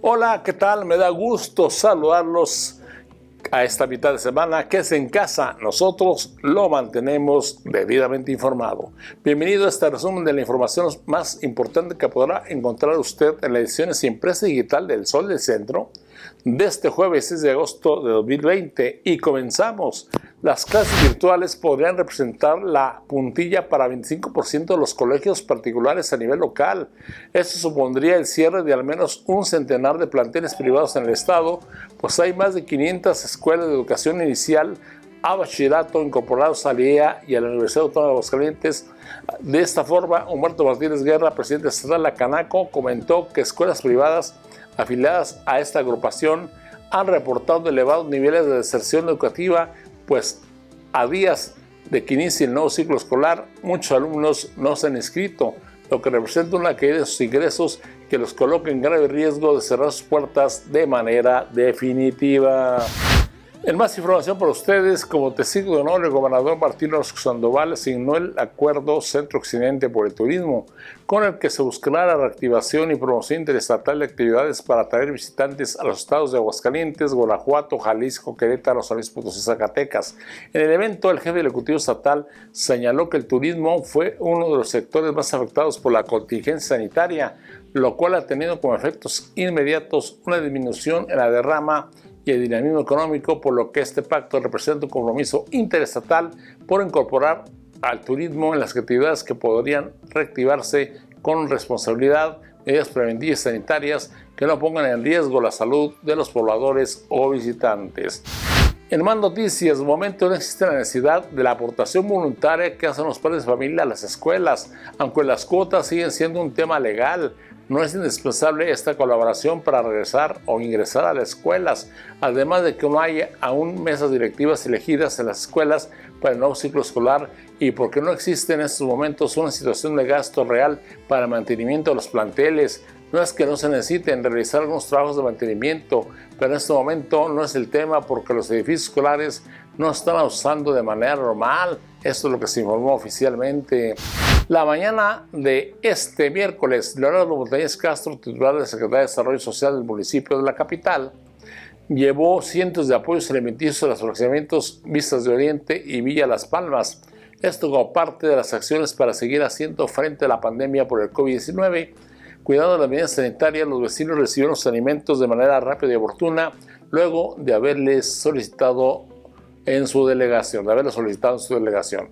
Hola, ¿qué tal? Me da gusto saludarlos a esta mitad de semana que es en casa. Nosotros lo mantenemos debidamente informado. Bienvenido a este resumen de la información más importante que podrá encontrar usted en la edición impresa digital del Sol del Centro de este jueves 6 de agosto de 2020 y comenzamos. Las clases virtuales podrían representar la puntilla para 25% de los colegios particulares a nivel local. Esto supondría el cierre de al menos un centenar de planteles privados en el estado, pues hay más de 500 escuelas de educación inicial a bachillerato incorporados a la IEA y a la Universidad Autónoma de Aguascalientes. De esta forma, Humberto Martínez Guerra, presidente estatal de la Canaco, comentó que escuelas privadas afiliadas a esta agrupación han reportado elevados niveles de deserción educativa, pues a días de que inicie el nuevo ciclo escolar, muchos alumnos no se han inscrito, lo que representa una caída de sus ingresos que los coloca en grave riesgo de cerrar sus puertas de manera definitiva. En más información para ustedes, como testigo de honor, el gobernador Martín Orozco Sandoval asignó el acuerdo Centro-Occidente por el Turismo, con el que se buscará la reactivación y promoción interestatal de actividades para atraer visitantes a los estados de Aguascalientes, Guanajuato, Jalisco, Querétaro, San Luis Potosí Zacatecas. En el evento, el jefe del Ejecutivo Estatal señaló que el turismo fue uno de los sectores más afectados por la contingencia sanitaria, lo cual ha tenido como efectos inmediatos una disminución en la derrama y el dinamismo económico, por lo que este pacto representa un compromiso interestatal por incorporar al turismo en las actividades que podrían reactivarse con responsabilidad, medidas preventivas sanitarias que no pongan en riesgo la salud de los pobladores o visitantes. En más noticias, de momento no existe la necesidad de la aportación voluntaria que hacen los padres de familia a las escuelas, aunque las cuotas siguen siendo un tema legal. No es indispensable esta colaboración para regresar o ingresar a las escuelas, además de que no hay aún mesas directivas elegidas en las escuelas para el nuevo ciclo escolar y porque no existe en estos momentos una situación de gasto real para el mantenimiento de los planteles. No es que no se necesiten realizar algunos trabajos de mantenimiento, pero en este momento no es el tema porque los edificios escolares no están usando de manera normal. Esto es lo que se informó oficialmente. La mañana de este miércoles, Leonardo Montañez Castro, titular de Secretaría de Desarrollo Social del municipio de la capital, llevó cientos de apoyos alimenticios a los fraccionamientos Vistas de Oriente y Villa Las Palmas. Esto como parte de las acciones para seguir haciendo frente a la pandemia por el COVID-19. Cuidando las medidas sanitarias, los vecinos recibieron los alimentos de manera rápida y oportuna luego de haberles solicitado en su delegación, de haberlos solicitado en su delegación.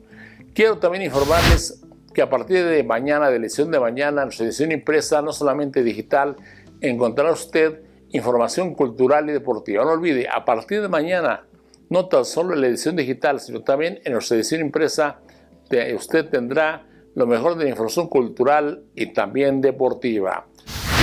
Quiero también informarles que a partir de mañana, de edición de mañana, nuestra edición impresa, no solamente digital, encontrará usted información cultural y deportiva. No olvide, a partir de mañana, no tan solo en la edición digital, sino también en nuestra edición impresa, usted tendrá lo mejor de la información cultural y también deportiva.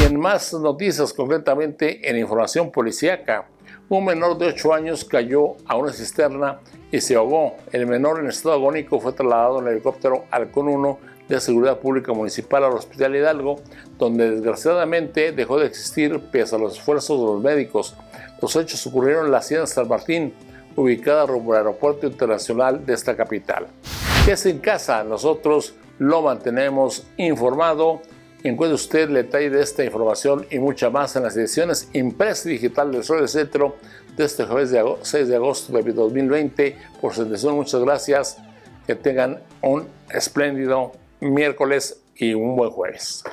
Y en más noticias, concretamente en información policíaca, un menor de 8 años cayó a una cisterna y se ahogó. El menor en estado agónico fue trasladado en el helicóptero Alcon 1 de Seguridad Pública Municipal al Hospital Hidalgo, donde desgraciadamente dejó de existir pese a los esfuerzos de los médicos. Los hechos ocurrieron en la Hacienda San Martín, ubicada rumbo al aeropuerto internacional de esta capital. ¿Qué es en casa? Nosotros lo mantenemos informado. Encuentre usted el detalle de esta información y mucha más en las ediciones impresa digital del Sol del Centro de este jueves 6 de agosto de 2020. Por su atención, muchas gracias. Que tengan un espléndido miércoles y un buen jueves.